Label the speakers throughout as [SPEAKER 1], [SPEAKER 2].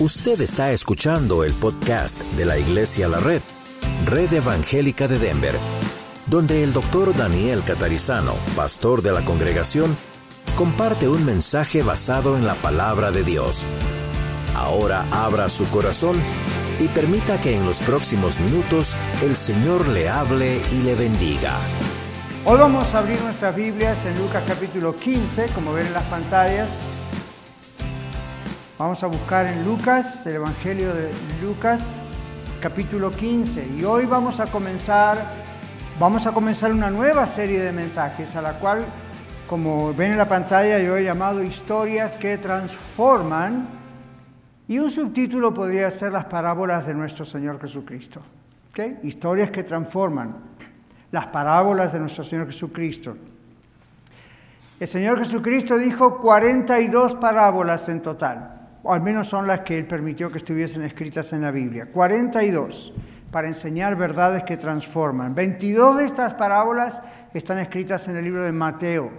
[SPEAKER 1] Usted está escuchando el podcast de la Iglesia La Red, Red Evangélica de Denver, donde el doctor Daniel Catarizano, pastor de la congregación, comparte un mensaje basado en la palabra de Dios. Ahora abra su corazón y permita que en los próximos minutos el Señor le hable y le bendiga.
[SPEAKER 2] Hoy vamos a abrir nuestras Biblias en Lucas capítulo 15, como ven en las pantallas. Vamos a buscar en Lucas, el Evangelio de Lucas, capítulo 15. Y hoy vamos a comenzar, vamos a comenzar una nueva serie de mensajes a la cual, como ven en la pantalla, yo he llamado historias que transforman. Y un subtítulo podría ser las parábolas de nuestro Señor Jesucristo. ¿Okay? Historias que transforman. Las parábolas de nuestro Señor Jesucristo. El Señor Jesucristo dijo 42 parábolas en total o al menos son las que él permitió que estuviesen escritas en la Biblia. 42 para enseñar verdades que transforman. 22 de estas parábolas están escritas en el libro de Mateo,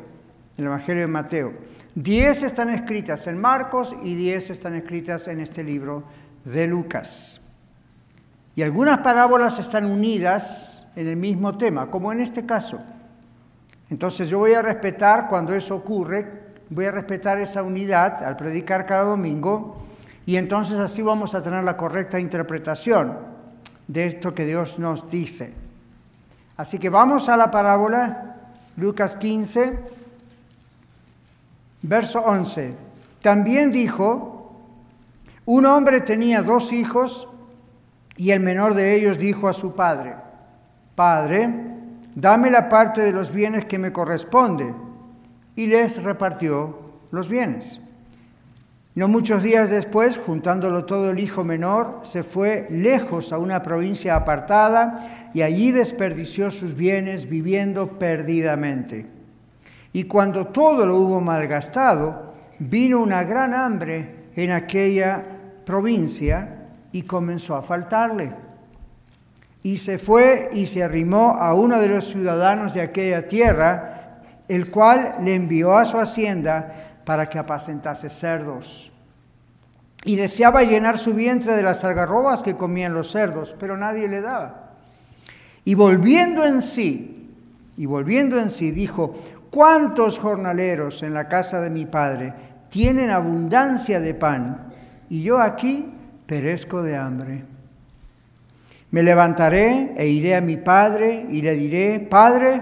[SPEAKER 2] el Evangelio de Mateo. 10 están escritas en Marcos y 10 están escritas en este libro de Lucas. Y algunas parábolas están unidas en el mismo tema, como en este caso. Entonces yo voy a respetar cuando eso ocurre voy a respetar esa unidad al predicar cada domingo y entonces así vamos a tener la correcta interpretación de esto que Dios nos dice. Así que vamos a la parábola, Lucas 15, verso 11. También dijo, un hombre tenía dos hijos y el menor de ellos dijo a su padre, Padre, dame la parte de los bienes que me corresponde y les repartió los bienes. No muchos días después, juntándolo todo el hijo menor, se fue lejos a una provincia apartada y allí desperdició sus bienes viviendo perdidamente. Y cuando todo lo hubo malgastado, vino una gran hambre en aquella provincia y comenzó a faltarle. Y se fue y se arrimó a uno de los ciudadanos de aquella tierra, el cual le envió a su hacienda para que apacentase cerdos. Y deseaba llenar su vientre de las algarrobas que comían los cerdos, pero nadie le daba. Y volviendo en sí, y volviendo en sí, dijo, ¿cuántos jornaleros en la casa de mi padre tienen abundancia de pan? Y yo aquí perezco de hambre. Me levantaré e iré a mi padre y le diré, Padre,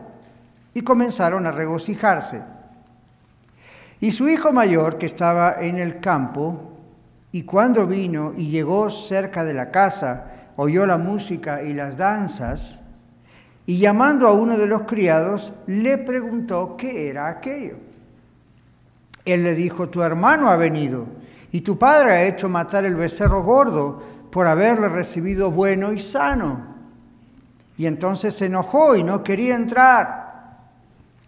[SPEAKER 2] y comenzaron a regocijarse. Y su hijo mayor, que estaba en el campo, y cuando vino y llegó cerca de la casa, oyó la música y las danzas, y llamando a uno de los criados, le preguntó qué era aquello. Él le dijo, tu hermano ha venido, y tu padre ha hecho matar el becerro gordo por haberle recibido bueno y sano. Y entonces se enojó y no quería entrar.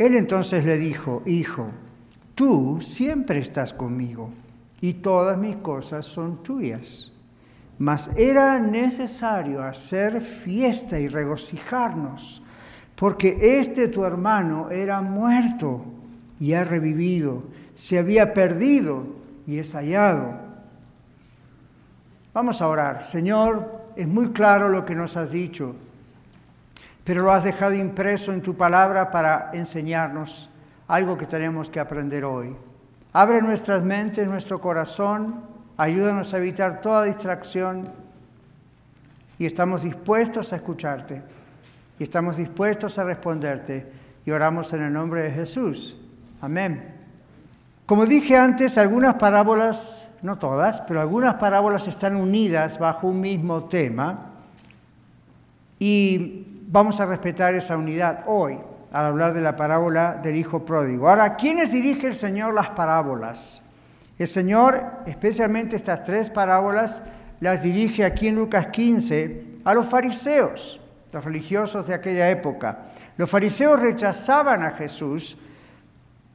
[SPEAKER 2] Él entonces le dijo, Hijo, tú siempre estás conmigo y todas mis cosas son tuyas. mas era necesario hacer fiesta y regocijarnos, porque este tu hermano era muerto y ha revivido, se había perdido y es hallado. Vamos a orar. Señor, es muy claro lo que nos has dicho, pero lo has dejado impreso en tu palabra para enseñarnos algo que tenemos que aprender hoy. Abre nuestras mentes, nuestro corazón, ayúdanos a evitar toda distracción y estamos dispuestos a escucharte y estamos dispuestos a responderte y oramos en el nombre de Jesús. Amén. Como dije antes, algunas parábolas, no todas, pero algunas parábolas están unidas bajo un mismo tema y vamos a respetar esa unidad hoy al hablar de la parábola del Hijo Pródigo. Ahora, ¿a quiénes dirige el Señor las parábolas? El Señor, especialmente estas tres parábolas, las dirige aquí en Lucas 15 a los fariseos, los religiosos de aquella época. Los fariseos rechazaban a Jesús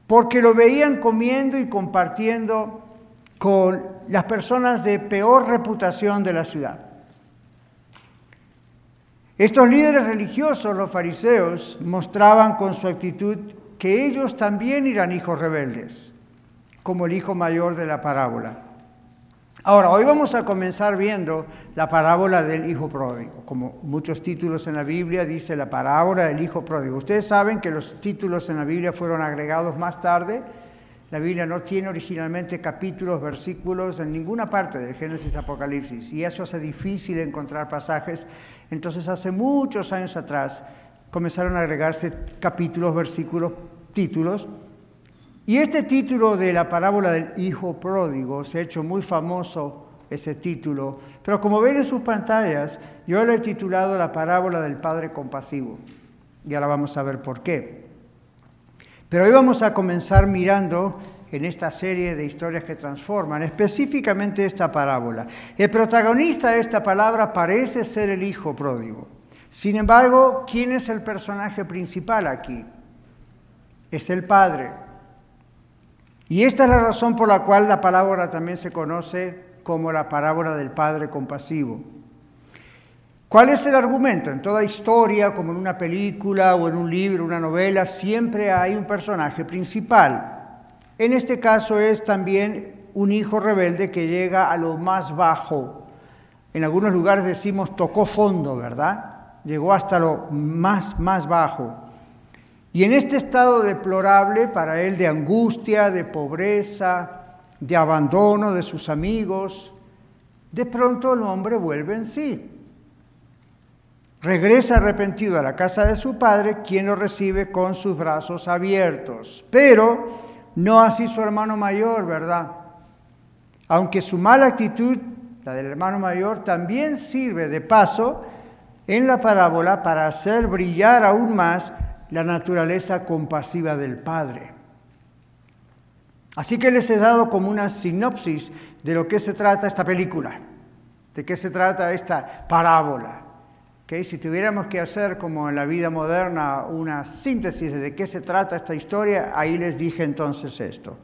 [SPEAKER 2] porque lo veían comiendo y compartiendo con las personas de peor reputación de la ciudad. Estos líderes religiosos, los fariseos, mostraban con su actitud que ellos también eran hijos rebeldes, como el hijo mayor de la parábola. Ahora, hoy vamos a comenzar viendo la parábola del hijo pródigo. Como muchos títulos en la Biblia dice la parábola del hijo pródigo. Ustedes saben que los títulos en la Biblia fueron agregados más tarde. La Biblia no tiene originalmente capítulos, versículos en ninguna parte del Génesis Apocalipsis y eso hace difícil encontrar pasajes entonces hace muchos años atrás comenzaron a agregarse capítulos, versículos, títulos. Y este título de la parábola del Hijo Pródigo se ha hecho muy famoso, ese título. Pero como ven en sus pantallas, yo lo he titulado la parábola del Padre Compasivo. Y ahora vamos a ver por qué. Pero hoy vamos a comenzar mirando en esta serie de historias que transforman, específicamente esta parábola. El protagonista de esta palabra parece ser el hijo pródigo. Sin embargo, ¿quién es el personaje principal aquí? Es el padre. Y esta es la razón por la cual la palabra también se conoce como la parábola del padre compasivo. ¿Cuál es el argumento? En toda historia, como en una película o en un libro, una novela, siempre hay un personaje principal. En este caso es también un hijo rebelde que llega a lo más bajo. En algunos lugares decimos tocó fondo, ¿verdad? Llegó hasta lo más, más bajo. Y en este estado deplorable para él de angustia, de pobreza, de abandono de sus amigos, de pronto el hombre vuelve en sí. Regresa arrepentido a la casa de su padre, quien lo recibe con sus brazos abiertos. Pero no así su hermano mayor, ¿verdad? Aunque su mala actitud, la del hermano mayor, también sirve de paso en la parábola para hacer brillar aún más la naturaleza compasiva del Padre. Así que les he dado como una sinopsis de lo que se trata esta película, de qué se trata esta parábola. Si tuviéramos que hacer como en la vida moderna una síntesis de qué se trata esta historia, ahí les dije entonces esto.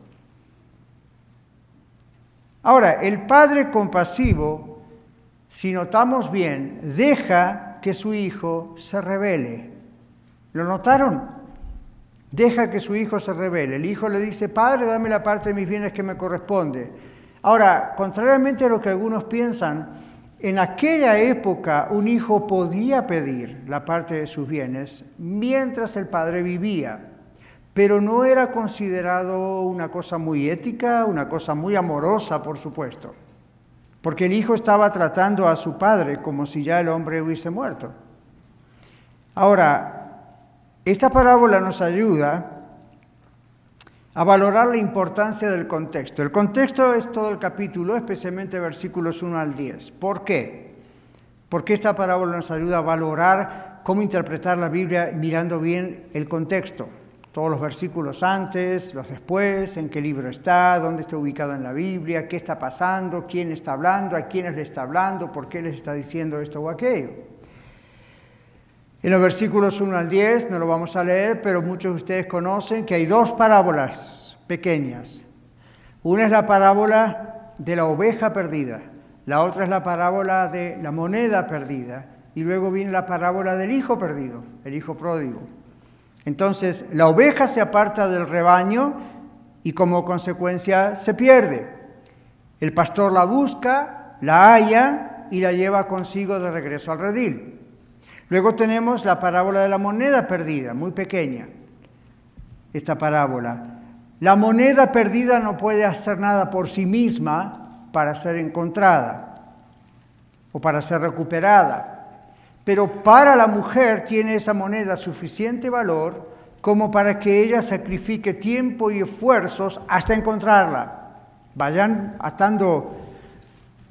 [SPEAKER 2] Ahora, el padre compasivo, si notamos bien, deja que su hijo se revele. ¿Lo notaron? Deja que su hijo se revele. El hijo le dice, padre, dame la parte de mis bienes que me corresponde. Ahora, contrariamente a lo que algunos piensan, en aquella época un hijo podía pedir la parte de sus bienes mientras el padre vivía, pero no era considerado una cosa muy ética, una cosa muy amorosa, por supuesto, porque el hijo estaba tratando a su padre como si ya el hombre hubiese muerto. Ahora, esta parábola nos ayuda a valorar la importancia del contexto. El contexto es todo el capítulo, especialmente versículos 1 al 10. ¿Por qué? Porque esta parábola nos ayuda a valorar cómo interpretar la Biblia mirando bien el contexto. Todos los versículos antes, los después, en qué libro está, dónde está ubicado en la Biblia, qué está pasando, quién está hablando, a quiénes le está hablando, por qué les está diciendo esto o aquello. En los versículos 1 al 10 no lo vamos a leer, pero muchos de ustedes conocen que hay dos parábolas pequeñas. Una es la parábola de la oveja perdida. la otra es la parábola de la moneda perdida y luego viene la parábola del hijo perdido, el hijo pródigo. Entonces, la oveja se aparta del rebaño y como consecuencia se pierde. El pastor la busca, la halla y la lleva consigo de regreso al redil. Luego tenemos la parábola de la moneda perdida, muy pequeña, esta parábola. La moneda perdida no puede hacer nada por sí misma para ser encontrada o para ser recuperada. Pero para la mujer tiene esa moneda suficiente valor como para que ella sacrifique tiempo y esfuerzos hasta encontrarla. Vayan atando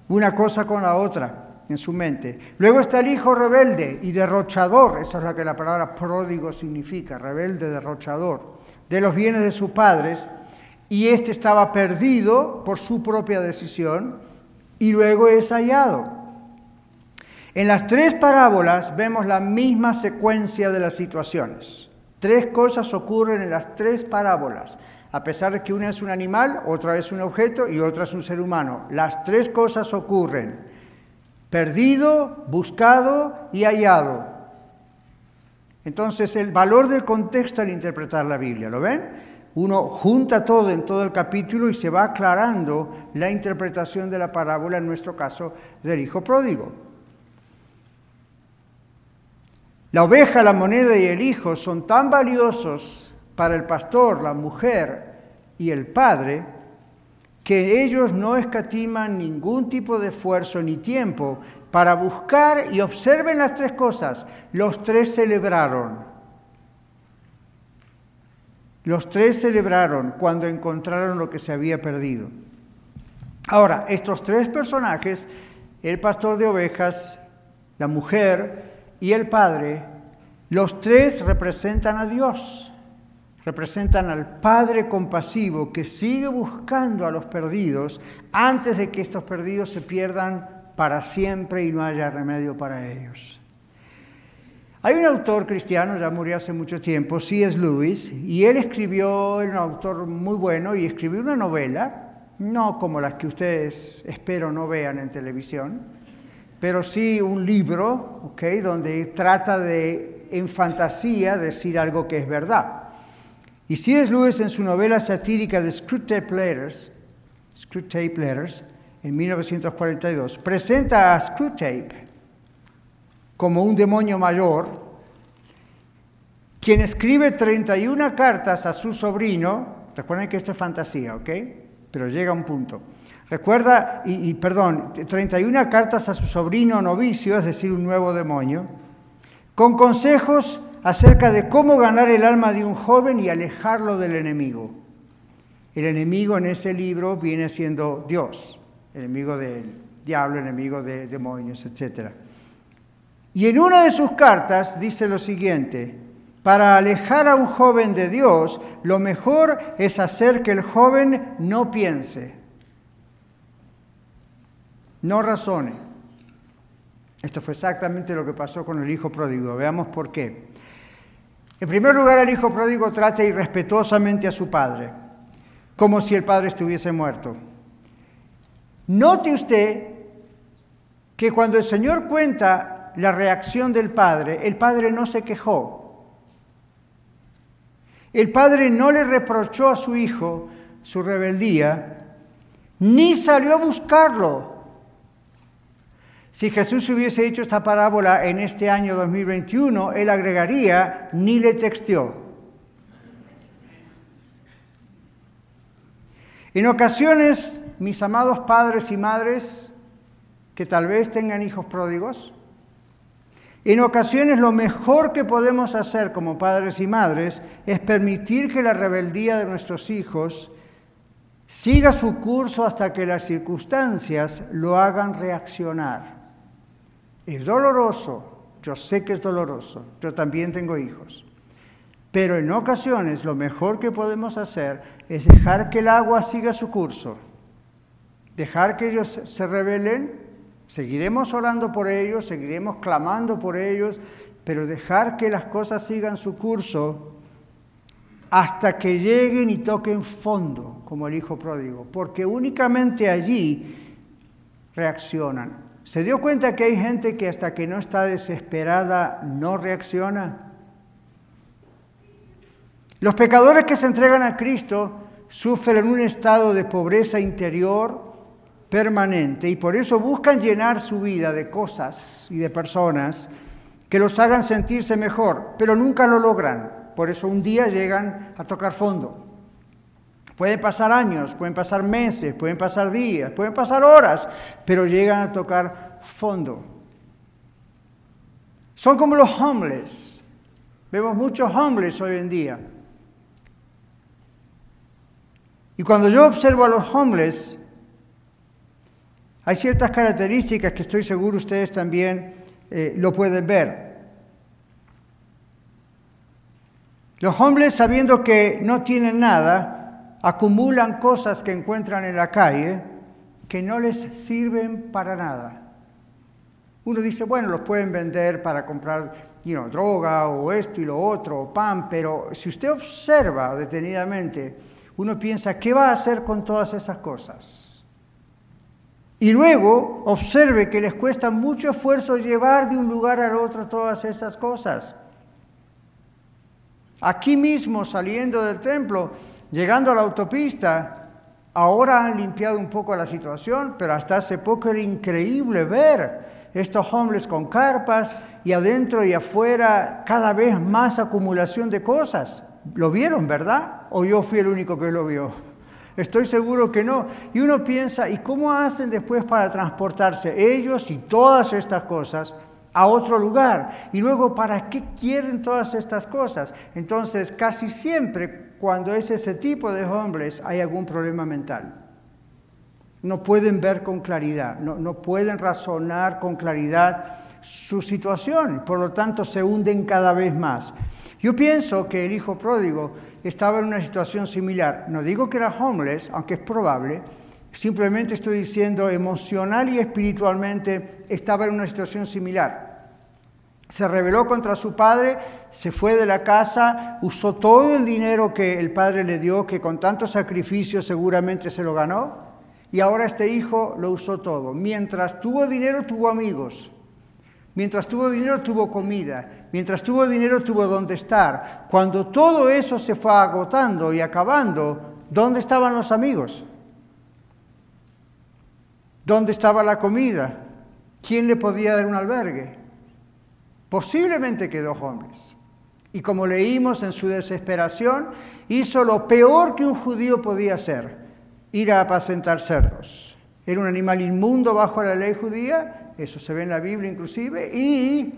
[SPEAKER 2] una cosa con la otra en su mente. Luego está el hijo rebelde y derrochador, esa es la que la palabra pródigo significa, rebelde, derrochador, de los bienes de sus padres, y este estaba perdido por su propia decisión y luego es hallado. En las tres parábolas vemos la misma secuencia de las situaciones. Tres cosas ocurren en las tres parábolas, a pesar de que una es un animal, otra es un objeto y otra es un ser humano. Las tres cosas ocurren. Perdido, buscado y hallado. Entonces el valor del contexto al interpretar la Biblia, ¿lo ven? Uno junta todo en todo el capítulo y se va aclarando la interpretación de la parábola, en nuestro caso, del Hijo Pródigo. La oveja, la moneda y el hijo son tan valiosos para el pastor, la mujer y el padre, que ellos no escatiman ningún tipo de esfuerzo ni tiempo para buscar y observen las tres cosas. Los tres celebraron. Los tres celebraron cuando encontraron lo que se había perdido. Ahora, estos tres personajes, el pastor de ovejas, la mujer y el Padre, los tres representan a Dios, representan al Padre compasivo que sigue buscando a los perdidos antes de que estos perdidos se pierdan para siempre y no haya remedio para ellos. Hay un autor cristiano, ya murió hace mucho tiempo, C.S. Lewis, y él escribió, era un autor muy bueno, y escribió una novela, no como las que ustedes espero no vean en televisión, pero sí un libro, ¿okay? donde trata de, en fantasía, decir algo que es verdad. Y C.S. Lewis en su novela satírica de Screwtape Letters, Screwtape Letters, en 1942, presenta a Screwtape como un demonio mayor, quien escribe 31 cartas a su sobrino, recuerden que esto es fantasía, ¿ok? Pero llega a un punto Recuerda, y, perdón, 31 cartas a su sobrino novicio, es decir, un nuevo demonio, con consejos acerca de cómo ganar el alma de un joven y alejarlo del enemigo. El enemigo en ese libro viene siendo Dios, enemigo del diablo, enemigo de demonios, etc. Y en una de sus cartas dice lo siguiente, para alejar a un joven de Dios, lo mejor es hacer que el joven no piense, no razone. Esto fue exactamente lo que pasó con el hijo pródigo. Veamos por qué. En primer lugar, el hijo pródigo trata irrespetuosamente a su padre, como si el padre estuviese muerto. Note usted que cuando el Señor cuenta la reacción del padre, el padre no se quejó. El padre no le reprochó a su hijo su rebeldía, ni salió a buscarlo. Si Jesús hubiese hecho esta parábola en este año 2021, él agregaría, ni le texteó. En ocasiones, mis amados padres y madres, que tal vez tengan hijos pródigos, en ocasiones lo mejor que podemos hacer como padres y madres es permitir que la rebeldía de nuestros hijos siga su curso hasta que las circunstancias lo hagan reaccionar. Es doloroso, yo sé que es doloroso, yo también tengo hijos. Pero en ocasiones lo mejor que podemos hacer es dejar que el agua siga su curso, dejar que ellos se rebelen, seguiremos orando por ellos, seguiremos clamando por ellos, pero dejar que las cosas sigan su curso hasta que lleguen y toquen fondo, como el hijo pródigo, porque únicamente allí reaccionan. ¿Se dio cuenta que hay gente que hasta que no está desesperada no reacciona? Los pecadores que se entregan a Cristo sufren un estado de pobreza interior permanente y por eso buscan llenar su vida de cosas y de personas que los hagan sentirse mejor, pero nunca lo logran. Por eso un día llegan a tocar fondo. Pueden pasar años, pueden pasar meses, pueden pasar días, pueden pasar horas, pero llegan a tocar fondo. Son como los homeless. Vemos muchos homeless hoy en día. Y cuando yo observo a los homeless, hay ciertas características que estoy seguro ustedes también eh, lo pueden ver. Los hombres, sabiendo que no tienen nada, acumulan cosas que encuentran en la calle que no les sirven para nada. Uno dice, bueno, los pueden vender para comprar droga o esto y lo otro, o pan, pero si usted observa detenidamente, uno piensa, ¿qué va a hacer con todas esas cosas? Y luego observe que les cuesta mucho esfuerzo llevar de un lugar al otro todas esas cosas. Aquí mismo, saliendo del templo, llegando a la autopista, ahora han limpiado un poco la situación, pero hasta hace poco era increíble ver estos hombres con carpas y adentro y afuera cada vez más acumulación de cosas. ¿Lo vieron, verdad? ¿O yo fui el único que lo vio? Estoy seguro que no. Y uno piensa, ¿y cómo hacen después para transportarse ellos y todas estas cosas a otro lugar? Y luego, ¿para qué quieren todas estas cosas? Entonces, casi siempre cuando es ese tipo de hombres hay algún problema mental. No pueden ver con claridad, no, no pueden razonar con claridad su situación, por lo tanto se hunden cada vez más. Yo pienso que el hijo pródigo estaba en una situación similar. No digo que era homeless, aunque es probable, simplemente estoy diciendo emocional y espiritualmente estaba en una situación similar. Se rebeló contra su padre, se fue de la casa, usó todo el dinero que el padre le dio, que con tanto sacrificio seguramente se lo ganó, y ahora este hijo lo usó todo. Mientras tuvo dinero, tuvo amigos. Mientras tuvo dinero, tuvo comida. Mientras tuvo dinero, tuvo dónde estar. Cuando todo eso se fue agotando y acabando, ¿dónde estaban los amigos? ¿Dónde estaba la comida? ¿Quién le podía dar un albergue? Posiblemente quedó hombres. Y como leímos en su desesperación, hizo lo peor que un judío podía hacer, ir a apacentar cerdos. Era un animal inmundo bajo la ley judía, eso se ve en la Biblia inclusive, y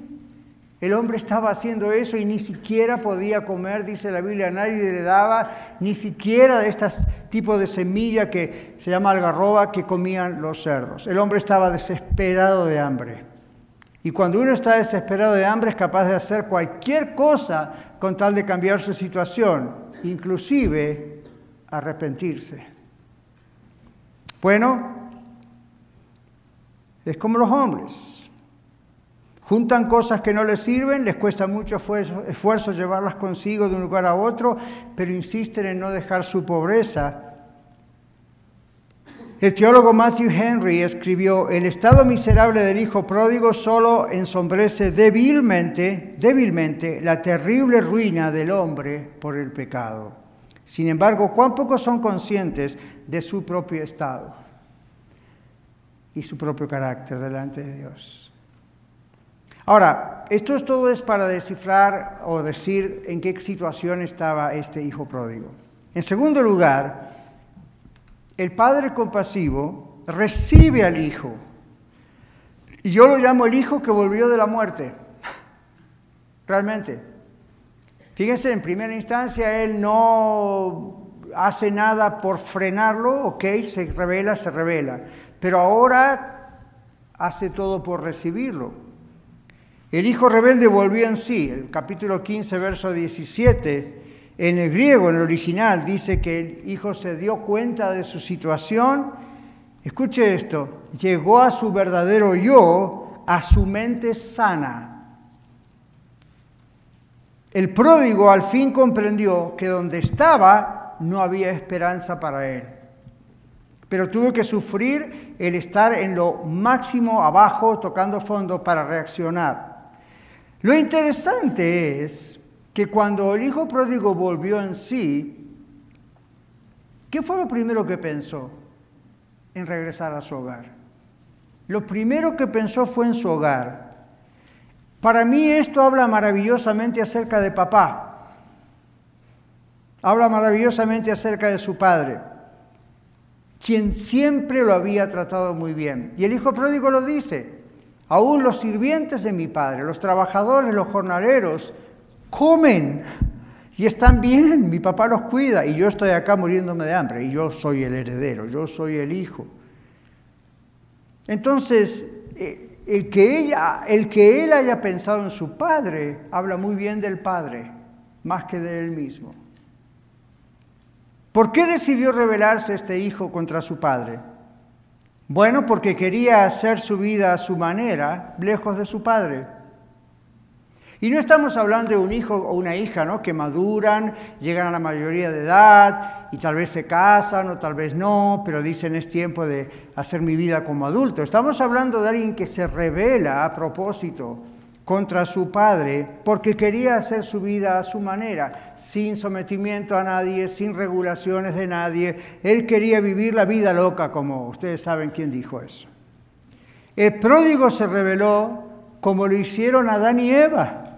[SPEAKER 2] el hombre estaba haciendo eso y ni siquiera podía comer, dice la Biblia, nadie le daba ni siquiera de este tipo de semilla que se llama algarroba que comían los cerdos. El hombre estaba desesperado de hambre. Y cuando uno está desesperado de hambre es capaz de hacer cualquier cosa con tal de cambiar su situación, inclusive arrepentirse. Bueno, es como los hombres. Juntan cosas que no les sirven, les cuesta mucho esfuerzo, llevarlas consigo de un lugar a otro, pero insisten en no dejar su pobreza. El teólogo Matthew Henry escribió, el estado miserable del hijo pródigo solo ensombrece débilmente, débilmente la terrible ruina del hombre por el pecado. Sin embargo, cuán pocos son conscientes de su propio estado y su propio carácter delante de Dios. Ahora, esto todo es para descifrar o decir en qué situación estaba este hijo pródigo. En segundo lugar, el padre compasivo recibe al hijo. Y yo lo llamo el hijo que volvió de la muerte. Realmente. Fíjense, en primera instancia él no hace nada por frenarlo, ok, se revela, se revela. Pero ahora hace todo por recibirlo. El hijo rebelde volvió en sí. El capítulo 15, verso 17, en el griego, en el original, dice que el hijo se dio cuenta de su situación. Escuche esto, llegó a su verdadero yo, a su mente sana. El pródigo al fin comprendió que donde estaba no había esperanza para él. pero tuvo que sufrir el estar en lo máximo abajo, tocando fondo, para reaccionar. Lo interesante es que cuando el hijo pródigo volvió en sí, ¿qué fue lo primero que pensó en regresar a su hogar? Lo primero que pensó fue en su hogar. Para mí esto habla maravillosamente acerca de papá. Habla maravillosamente acerca de su padre, quien siempre lo había tratado muy bien. Y el hijo pródigo lo dice, aún los sirvientes de mi padre, los trabajadores, los jornaleros, comen y están bien, mi papá los cuida y yo estoy acá muriéndome de hambre y yo soy el heredero, yo soy el hijo. Entonces, eh, el que, ella, el que él haya pensado en su padre habla muy bien del padre, más que de él mismo. ¿Por qué decidió rebelarse este hijo contra su padre? Bueno, porque quería hacer su vida a su manera, lejos de su padre. Y no estamos hablando de un hijo o una hija ¿no? que maduran, llegan a la mayoría de edad y tal vez se casan o tal vez no, pero dicen es tiempo de hacer mi vida como adulto. Estamos hablando de alguien que se revela a propósito contra su padre porque quería hacer su vida a su manera, sin sometimiento a nadie, sin regulaciones de nadie. Él quería vivir la vida loca, como ustedes saben quién dijo eso. El pródigo se reveló como lo hicieron Adán y Eva.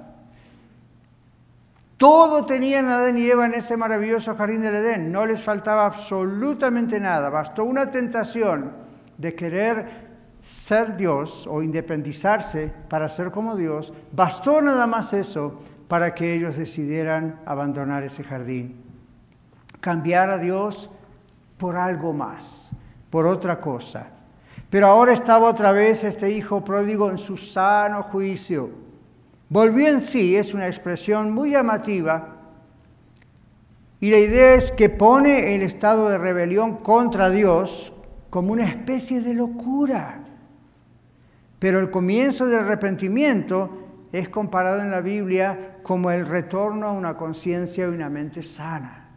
[SPEAKER 2] Todo tenían Adán y Eva en ese maravilloso jardín del Edén, no les faltaba absolutamente nada, bastó una tentación de querer ser Dios o independizarse para ser como Dios, bastó nada más eso para que ellos decidieran abandonar ese jardín, cambiar a Dios por algo más, por otra cosa. Pero ahora estaba otra vez este hijo pródigo en su sano juicio Volvió en sí es una expresión muy llamativa y la idea es que pone el estado de rebelión contra Dios como una especie de locura. Pero el comienzo del arrepentimiento es comparado en la Biblia como el retorno a una conciencia y una mente sana.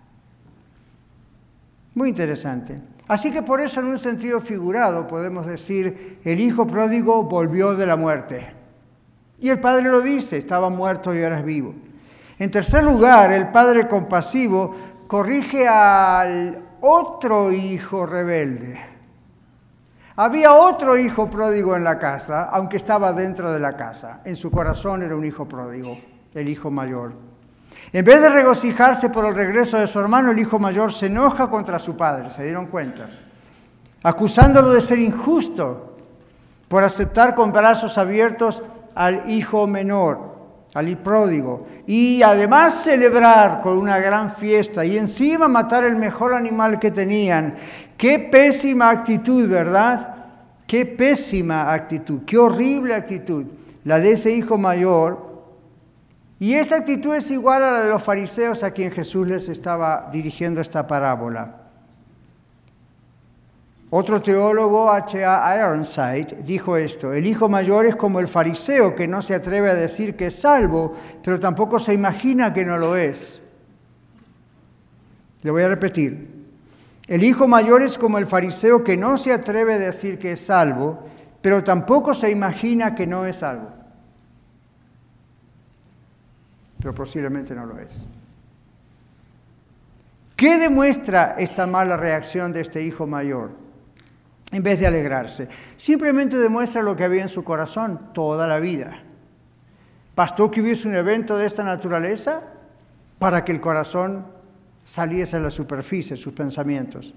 [SPEAKER 2] Muy interesante. Así que por eso en un sentido figurado podemos decir, el hijo pródigo volvió de la muerte. Y el Padre lo dice, estaba muerto y ahora es vivo. En tercer lugar, el Padre compasivo corrige al otro hijo rebelde. Había otro hijo pródigo en la casa, aunque estaba dentro de la casa. En su corazón era un hijo pródigo, el hijo mayor. En vez de regocijarse por el regreso de su hermano, el hijo mayor se enoja contra su padre, ¿se dieron cuenta? Acusándolo de ser injusto por aceptar con brazos abiertos al hijo menor, al pródigo, y además celebrar con una gran fiesta y encima matar el mejor animal que tenían. Qué pésima actitud, ¿verdad? Qué pésima actitud, qué horrible actitud, la de ese hijo mayor. Y esa actitud es igual a la de los fariseos a quien Jesús les estaba dirigiendo esta parábola. Otro teólogo, H.A. Ironside, dijo esto, el hijo mayor es como el fariseo que no se atreve a decir que es salvo, pero tampoco se imagina que no lo es. Le voy a repetir, el hijo mayor es como el fariseo que no se atreve a decir que es salvo, pero tampoco se imagina que no es salvo. Pero posiblemente no lo es. ¿Qué demuestra esta mala reacción de este hijo mayor? En vez de alegrarse. Simplemente demuestra lo que había en su corazón toda la vida. ¿Bastó que hubiese un evento de esta naturaleza para que el corazón saliese a la superficie, sus pensamientos?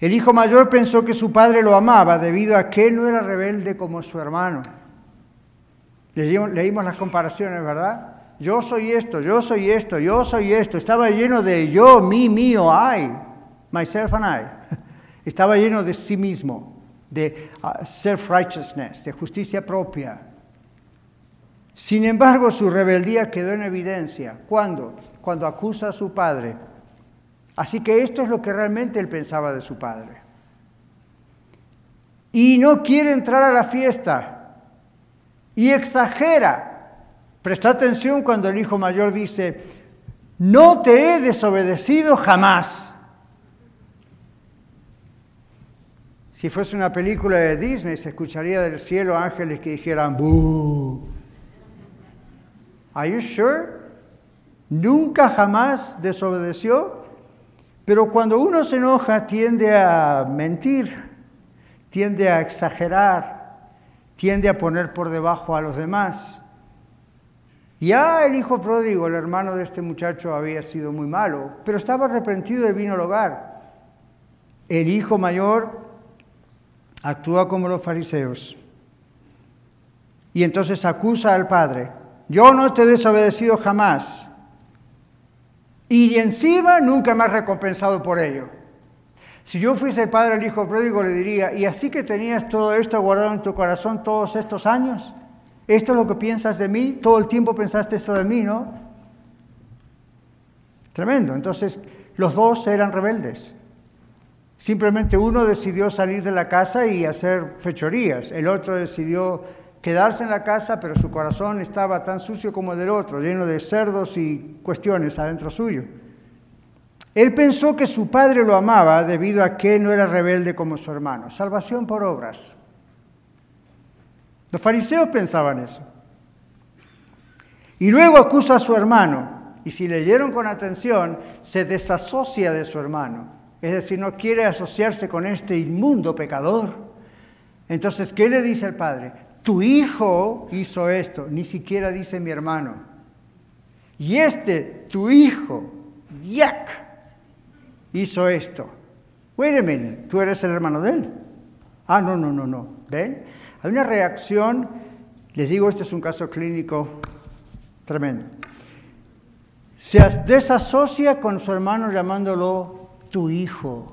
[SPEAKER 2] El hijo mayor pensó que su padre lo amaba debido a que él no era rebelde como su hermano. Leímos las comparaciones, ¿verdad? Yo soy esto, yo soy esto, yo soy esto. Estaba lleno de yo, mí, mío, I, myself and I. Estaba lleno de sí mismo, de ah, self-righteousness, de justicia propia. Sin embargo, su rebeldía quedó en evidencia. ¿Cuándo? Cuando acusa a su padre. Así que esto es lo que realmente él pensaba de su padre. Y no quiere entrar a la fiesta. Y exagera. Presta atención cuando el hijo mayor dice, no te he desobedecido jamás. Si fuese una película de Disney, se escucharía del cielo ángeles que dijeran, ¡Boo! ¿Are you sure? Nunca jamás desobedeció. Pero cuando uno se enoja tiende a mentir, tiende a exagerar, tiende a poner por debajo a los demás. Ya el hijo pródigo, el hermano de este muchacho, había sido muy malo, pero estaba arrepentido y vino al hogar. El hijo mayor actúa como los fariseos. Y entonces acusa al padre, yo no te he desobedecido jamás. Y encima nunca has recompensado por ello. Si yo fuese el padre del hijo pródigo, le diría, ¿y así que tenías todo esto guardado en tu corazón todos estos años? ¿Esto es lo que piensas de mí? Todo el tiempo pensaste esto de mí, ¿no? Tremendo. Entonces, los dos eran rebeldes. Simplemente uno decidió salir de la casa y hacer fechorías, el otro decidió quedarse en la casa, pero su corazón estaba tan sucio como el del otro, lleno de cerdos y cuestiones adentro suyo. Él pensó que su padre lo amaba debido a que no era rebelde como su hermano. Salvación por obras. Los fariseos pensaban eso. Y luego acusa a su hermano. Y si leyeron con atención, se desasocia de su hermano. Es decir, no quiere asociarse con este inmundo pecador. Entonces, ¿qué le dice el padre? Tu hijo hizo esto, ni siquiera dice mi hermano. Y este, tu hijo, Yak, hizo esto. Wait a minute, tú eres el hermano de él. Ah, no, no, no, no. ¿Ven? Hay una reacción, les digo, este es un caso clínico tremendo. Se desasocia con su hermano llamándolo tu hijo,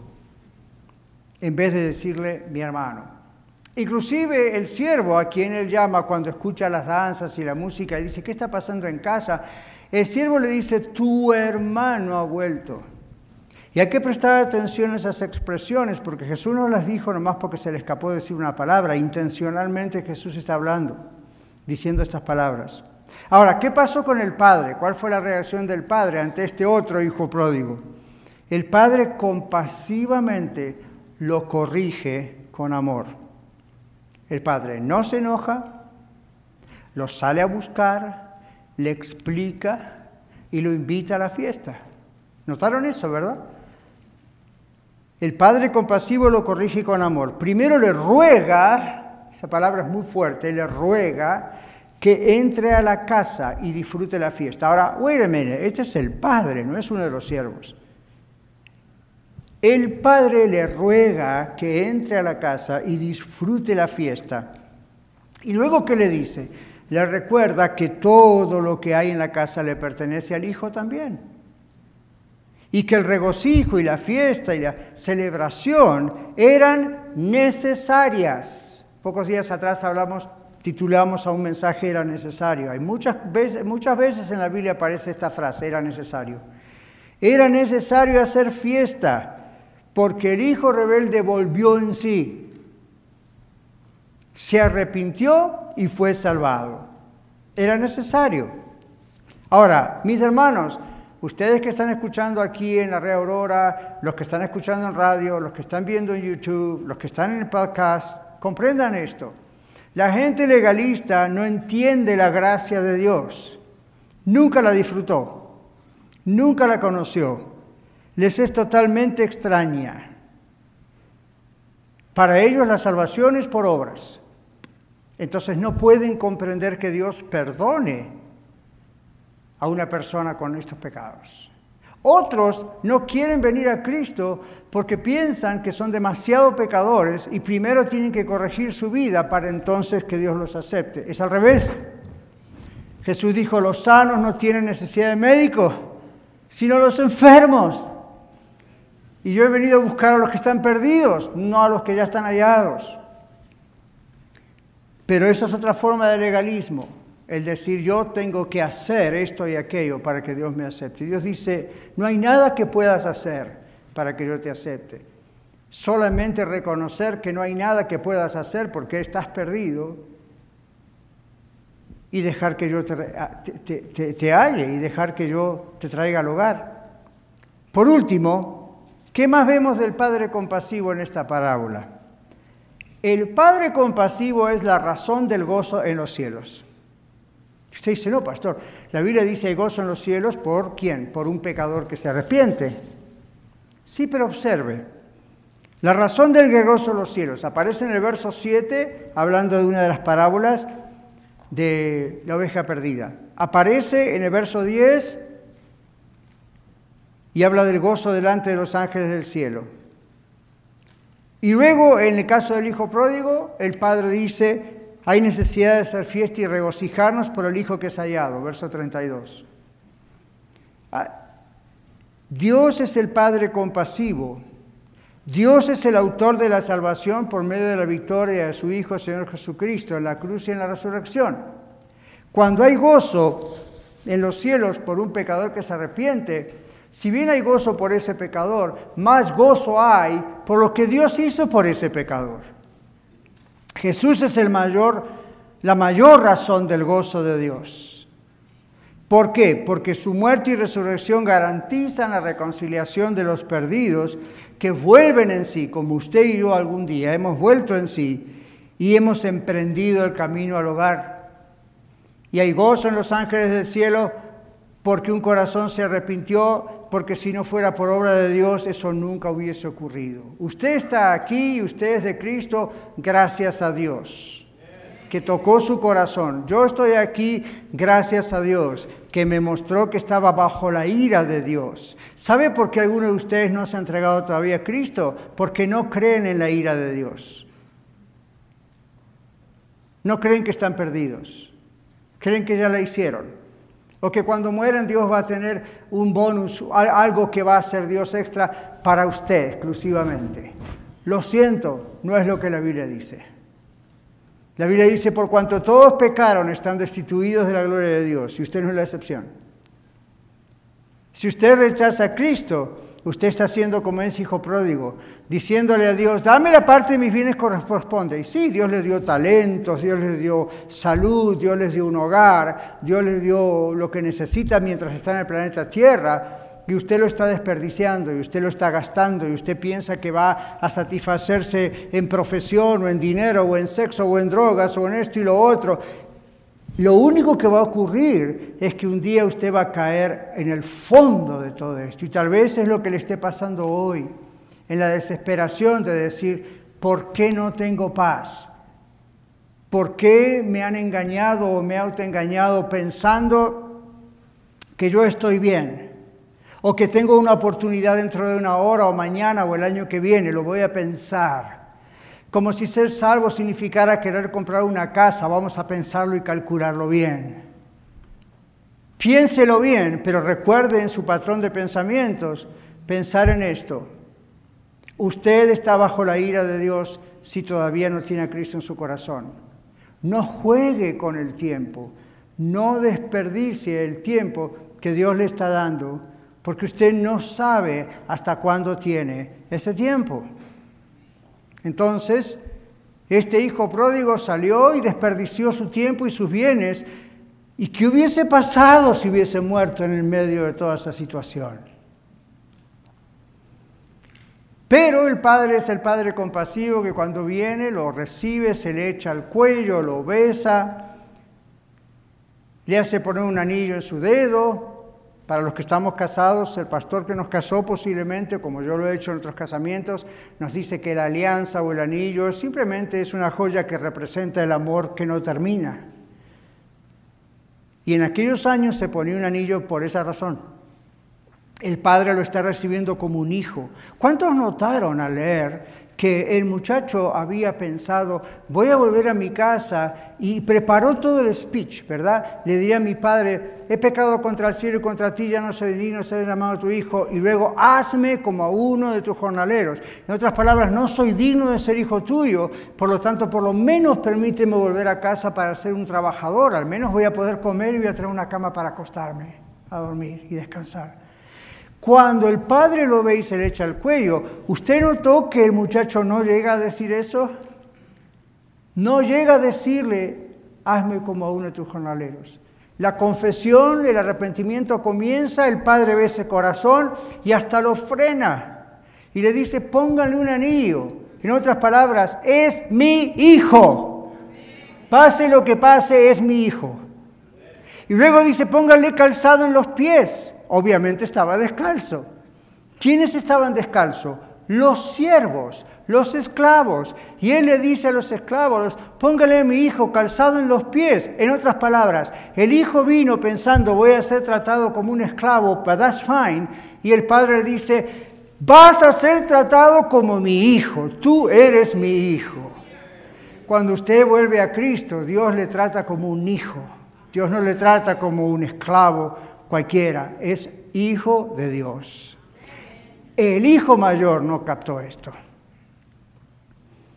[SPEAKER 2] en vez de decirle mi hermano. Inclusive el siervo a quien él llama cuando escucha las danzas y la música y dice, ¿qué está pasando en casa? El siervo le dice, tu hermano ha vuelto. Y hay que prestar atención a esas expresiones porque Jesús no las dijo nomás porque se le escapó decir una palabra. Intencionalmente Jesús está hablando, diciendo estas palabras. Ahora, ¿qué pasó con el padre? ¿Cuál fue la reacción del padre ante este otro hijo pródigo? El Padre compasivamente lo corrige con amor. El Padre no se enoja, lo sale a buscar, le explica y lo invita a la fiesta. ¿Notaron eso, verdad? El Padre compasivo lo corrige con amor. Primero le ruega, esa palabra es muy fuerte, le ruega que entre a la casa y disfrute la fiesta. Ahora, wait a minute, este es el Padre, no es uno de los siervos. El padre le ruega que entre a la casa y disfrute la fiesta. Y luego, ¿qué le dice? Le recuerda que todo lo que hay en la casa le pertenece al hijo también. Y que el regocijo y la fiesta y la celebración eran necesarias. Pocos días atrás hablamos, titulamos a un mensaje era necesario. Hay muchas veces, muchas veces en la Biblia aparece esta frase, era necesario. Era necesario hacer fiesta porque el hijo rebelde volvió en sí, se arrepintió y fue salvado. Era necesario. Ahora, mis hermanos, ustedes que están escuchando aquí en la Red Aurora, los que están escuchando en radio, los que están viendo en YouTube, los que están en el podcast, comprendan esto. La gente legalista no entiende la gracia de Dios. Nunca la disfrutó, nunca la conoció les es totalmente extraña. Para ellos la salvación es por obras. Entonces no pueden comprender que Dios perdone a una persona con estos pecados. Otros no quieren venir a Cristo porque piensan que son demasiado pecadores y primero tienen que corregir su vida para entonces que Dios los acepte. Es al revés. Jesús dijo, los sanos no tienen necesidad de médico, sino los enfermos. Y yo he venido a buscar a los que están perdidos, no a los que ya están hallados. Pero eso es otra forma de legalismo, el decir yo tengo que hacer esto y aquello para que Dios me acepte. Dios dice, no hay nada que puedas hacer para que yo te acepte. Solamente reconocer que no hay nada que puedas hacer porque estás perdido y dejar que yo te, te, te halle y dejar que yo te traiga al hogar. Por último, ¿Qué más vemos del Padre compasivo en esta parábola? El Padre compasivo es la razón del gozo en los cielos. Usted dice, no, pastor, la Biblia dice hay gozo en los cielos por quién? Por un pecador que se arrepiente. Sí, pero observe, la razón del gozo en los cielos aparece en el verso 7, hablando de una de las parábolas de la oveja perdida. Aparece en el verso 10 y habla del gozo delante de los ángeles del cielo. Y luego, en el caso del hijo pródigo, el padre dice, hay necesidad de hacer fiesta y regocijarnos por el hijo que es hallado, verso 32. Ah, Dios es el Padre compasivo. Dios es el autor de la salvación por medio de la victoria de su Hijo, Señor Jesucristo, en la cruz y en la resurrección. Cuando hay gozo en los cielos por un pecador que se arrepiente, si bien hay gozo por ese pecador, más gozo hay por lo que Dios hizo por ese pecador. Jesús es el mayor, la mayor razón del gozo de Dios. ¿Por qué? Porque su muerte y resurrección garantizan la reconciliación de los perdidos que vuelven en sí, como usted y yo algún día hemos vuelto en sí y hemos emprendido el camino al hogar. Y hay gozo en los ángeles del cielo porque un corazón se arrepintió, porque si no fuera por obra de Dios eso nunca hubiese ocurrido. Usted está aquí, usted es de Cristo, gracias a Dios, que tocó su corazón. Yo estoy aquí gracias a Dios, que me mostró que estaba bajo la ira de Dios. ¿Sabe por qué algunos de ustedes no se han entregado todavía a Cristo? Porque no creen en la ira de Dios. No creen que están perdidos. Creen que ya la hicieron o que cuando mueren Dios va a tener un bonus, algo que va a ser Dios extra para usted exclusivamente. Lo siento, no es lo que la Biblia dice. La Biblia dice, por cuanto todos pecaron, están destituidos de la gloria de Dios, y usted no es la excepción. Si usted rechaza a Cristo, usted está siendo como ese hijo pródigo, diciéndole a Dios, dame la parte de mis bienes corresponde. Y sí, Dios le dio talentos, Dios le dio salud, Dios les dio un hogar, Dios le dio lo que necesita mientras está en el planeta Tierra, y usted lo está desperdiciando, y usted lo está gastando, y usted piensa que va a satisfacerse en profesión, o en dinero, o en sexo, o en drogas, o en esto y lo otro. Lo único que va a ocurrir es que un día usted va a caer en el fondo de todo esto. Y tal vez es lo que le esté pasando hoy, en la desesperación de decir, ¿por qué no tengo paz? ¿Por qué me han engañado o me he autoengañado pensando que yo estoy bien? O que tengo una oportunidad dentro de una hora o mañana o el año que viene, lo voy a pensar como si ser salvo significara querer comprar una casa, vamos a pensarlo y calcularlo bien. Piénselo bien, pero recuerde en su patrón de pensamientos pensar en esto. Usted está bajo la ira de Dios si todavía no tiene a Cristo en su corazón. No juegue con el tiempo, no desperdicie el tiempo que Dios le está dando, porque usted no sabe hasta cuándo tiene ese tiempo. Entonces, este hijo pródigo salió y desperdició su tiempo y sus bienes. ¿Y qué hubiese pasado si hubiese muerto en el medio de toda esa situación? Pero el Padre es el Padre compasivo que cuando viene lo recibe, se le echa al cuello, lo besa, le hace poner un anillo en su dedo, para los que estamos casados, el pastor que nos casó posiblemente, como yo lo he hecho en otros casamientos, nos dice que la alianza o el anillo simplemente es una joya que representa el amor que no termina. Y en aquellos años se ponía un anillo por esa razón. El padre lo está recibiendo como un hijo. ¿Cuántos notaron al leer que el muchacho había pensado, voy a volver a mi casa y preparó todo el speech, ¿verdad? Le diría a mi padre, he pecado contra el cielo y contra ti, ya no soy digno de ser llamado tu hijo, y luego hazme como a uno de tus jornaleros. En otras palabras, no soy digno de ser hijo tuyo, por lo tanto, por lo menos permíteme volver a casa para ser un trabajador, al menos voy a poder comer y voy a tener una cama para acostarme, a dormir y descansar. Cuando el padre lo ve y se le echa al cuello, ¿usted notó que el muchacho no llega a decir eso? No llega a decirle, hazme como a uno de tus jornaleros. La confesión, el arrepentimiento comienza, el padre ve ese corazón y hasta lo frena. Y le dice, pónganle un anillo. En otras palabras, es mi hijo. Pase lo que pase, es mi hijo. Y luego dice, póngale calzado en los pies. Obviamente estaba descalzo. ¿Quiénes estaban descalzos? Los siervos, los esclavos. Y él le dice a los esclavos, póngale a mi hijo calzado en los pies. En otras palabras, el hijo vino pensando, voy a ser tratado como un esclavo, but that's fine. Y el padre le dice, vas a ser tratado como mi hijo, tú eres mi hijo. Cuando usted vuelve a Cristo, Dios le trata como un hijo. Dios no le trata como un esclavo cualquiera, es hijo de Dios. El hijo mayor no captó esto.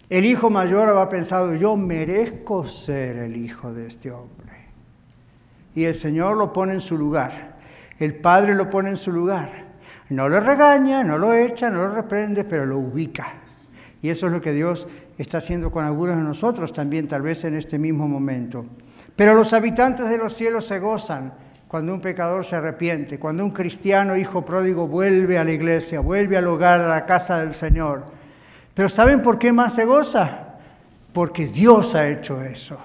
[SPEAKER 2] El hijo mayor había pensado, yo merezco ser el hijo de este hombre. Y el Señor lo pone en su lugar. El Padre lo pone en su lugar. No lo regaña, no lo echa, no lo reprende, pero lo ubica. Y eso es lo que Dios está haciendo con algunos de nosotros también, tal vez en este mismo momento. Pero los habitantes de los cielos se gozan cuando un pecador se arrepiente, cuando un cristiano hijo pródigo vuelve a la iglesia, vuelve al hogar, a la casa del Señor. Pero ¿saben por qué más se goza? Porque Dios ha hecho eso.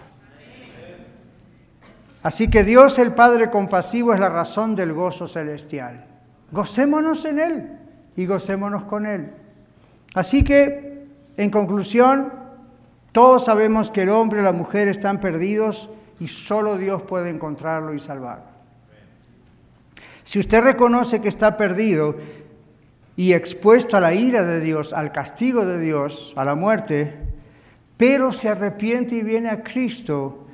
[SPEAKER 2] Así que Dios el Padre compasivo es la razón del gozo celestial. Gocémonos en Él y gocémonos con Él. Así que, en conclusión, todos sabemos que el hombre y la mujer están perdidos y solo Dios puede encontrarlo y salvarlo. Si usted reconoce que está perdido y expuesto a la ira de Dios, al castigo de Dios, a la muerte, pero se arrepiente y viene a Cristo,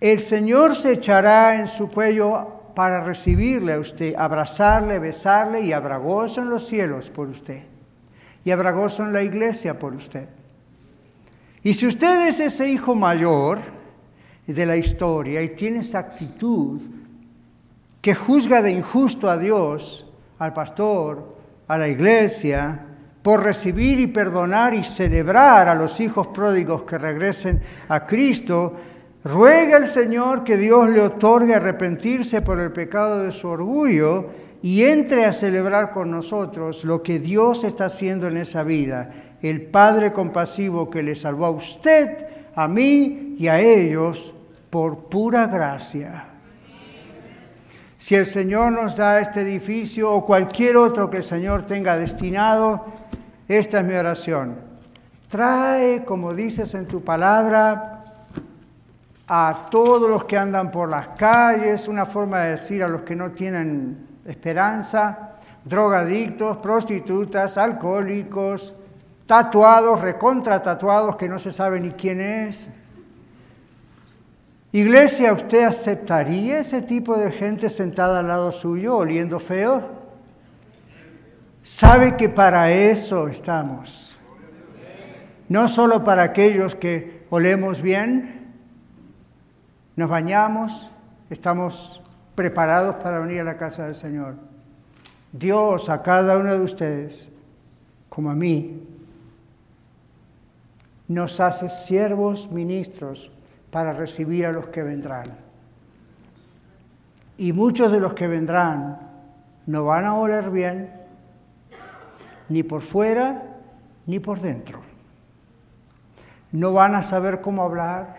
[SPEAKER 2] el Señor se echará en su cuello para recibirle a usted, abrazarle, besarle y habrá gozo en los cielos por usted. Y habrá gozo en la iglesia por usted. Y si usted es ese hijo mayor de la historia y tiene esa actitud que juzga de injusto a Dios, al pastor, a la iglesia por recibir y perdonar y celebrar a los hijos pródigos que regresen a Cristo, ruega al Señor que Dios le otorgue arrepentirse por el pecado de su orgullo y entre a celebrar con nosotros lo que Dios está haciendo en esa vida, el Padre compasivo que le salvó a usted, a mí y a ellos por pura gracia. Si el Señor nos da este edificio o cualquier otro que el Señor tenga destinado, esta es mi oración. Trae, como dices en tu palabra, a todos los que andan por las calles, una forma de decir a los que no tienen esperanza, drogadictos, prostitutas, alcohólicos, tatuados, recontra tatuados que no se sabe ni quién es, Iglesia, ¿usted aceptaría ese tipo de gente sentada al lado suyo, oliendo feo? Sabe que para eso estamos. No solo para aquellos que olemos bien, nos bañamos, estamos preparados para venir a la casa del Señor. Dios a cada uno de ustedes, como a mí, nos hace siervos ministros para recibir a los que vendrán. Y muchos de los que vendrán no van a oler bien, ni por fuera ni por dentro. No van a saber cómo hablar.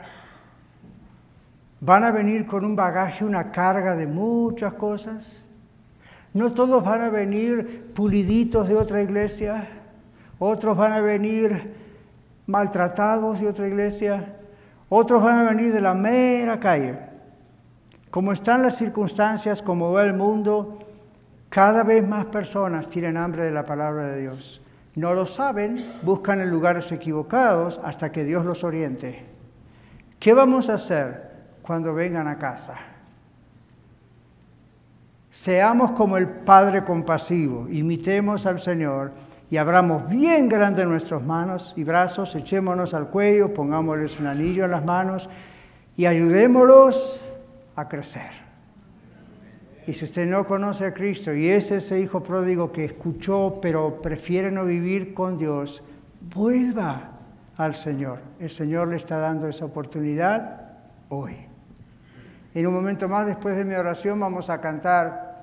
[SPEAKER 2] Van a venir con un bagaje, una carga de muchas cosas. No todos van a venir puliditos de otra iglesia. Otros van a venir maltratados de otra iglesia. Otros van a venir de la mera calle. Como están las circunstancias, como va el mundo, cada vez más personas tienen hambre de la palabra de Dios. No lo saben, buscan en lugares equivocados hasta que Dios los oriente. ¿Qué vamos a hacer cuando vengan a casa? Seamos como el Padre compasivo, imitemos al Señor y abramos bien grande nuestras manos y brazos, echémonos al cuello, pongámosles un anillo en las manos y ayudémoslos a crecer. Y si usted no conoce a Cristo y es ese hijo pródigo que escuchó pero prefiere no vivir con Dios, vuelva al Señor. El Señor le está dando esa oportunidad hoy. En un momento más, después de mi oración, vamos a cantar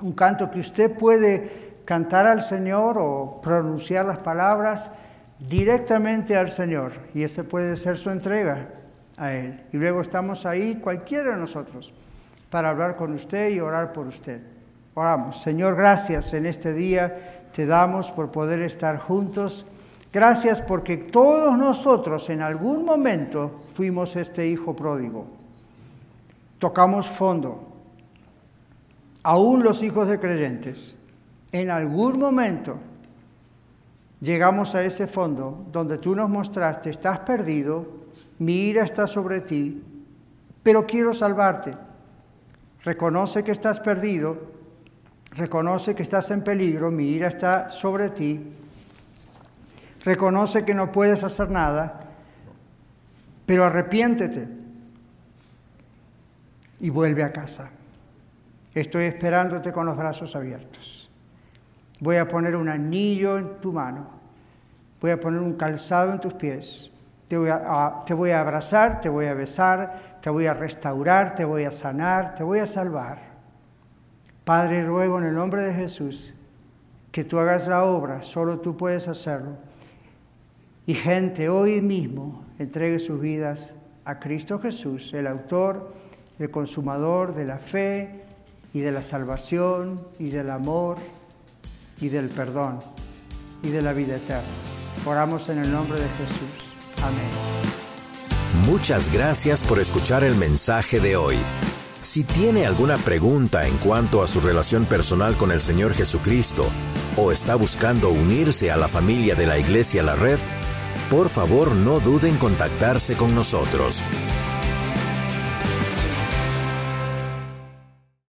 [SPEAKER 2] un canto que usted puede cantar al Señor o pronunciar las palabras, directamente al Señor y ese puede ser su entrega a Él. Y luego estamos ahí, cualquiera de nosotros, para hablar con usted y orar por usted. Oramos. Señor, gracias en este día te damos por poder estar juntos. Gracias porque todos nosotros en algún momento fuimos este hijo pródigo. Tocamos fondo. Aún los hijos de creyentes, en algún momento llegamos a ese fondo donde tú nos mostraste, estás perdido, mi ira está sobre ti, pero quiero salvarte. Reconoce que estás perdido, reconoce que estás en peligro, mi ira está sobre ti, reconoce que no puedes hacer nada, pero arrepiéntete y vuelve a casa. Estoy esperándote con los brazos abiertos. Voy a poner un anillo en tu mano. Voy a poner un calzado en tus pies. Te voy a, abrazar, te voy a besar, te voy a restaurar, te voy a sanar, te voy a salvar. Padre, ruego en el nombre de Jesús que tú hagas la obra, solo tú puedes hacerlo. Y gente hoy mismo entregue sus vidas a Cristo Jesús, el autor, el consumador de la fe y de la salvación y del amor y del perdón y de la vida eterna. Oramos en el nombre de Jesús. Amén.
[SPEAKER 1] Muchas gracias por escuchar el mensaje de hoy. Si tiene alguna pregunta en cuanto a su relación personal con el Señor Jesucristo o está buscando unirse a la familia de la Iglesia La Red, por favor no duden en contactarse con nosotros.